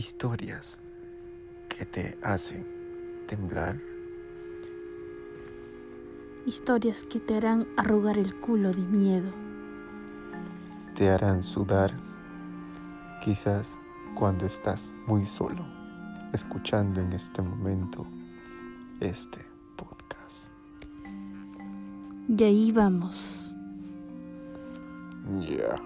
historias que te hacen temblar. Historias que te harán arrugar el culo de miedo. Te harán sudar, quizás cuando estás muy solo, escuchando en este momento este podcast. Y ahí vamos. Yeah.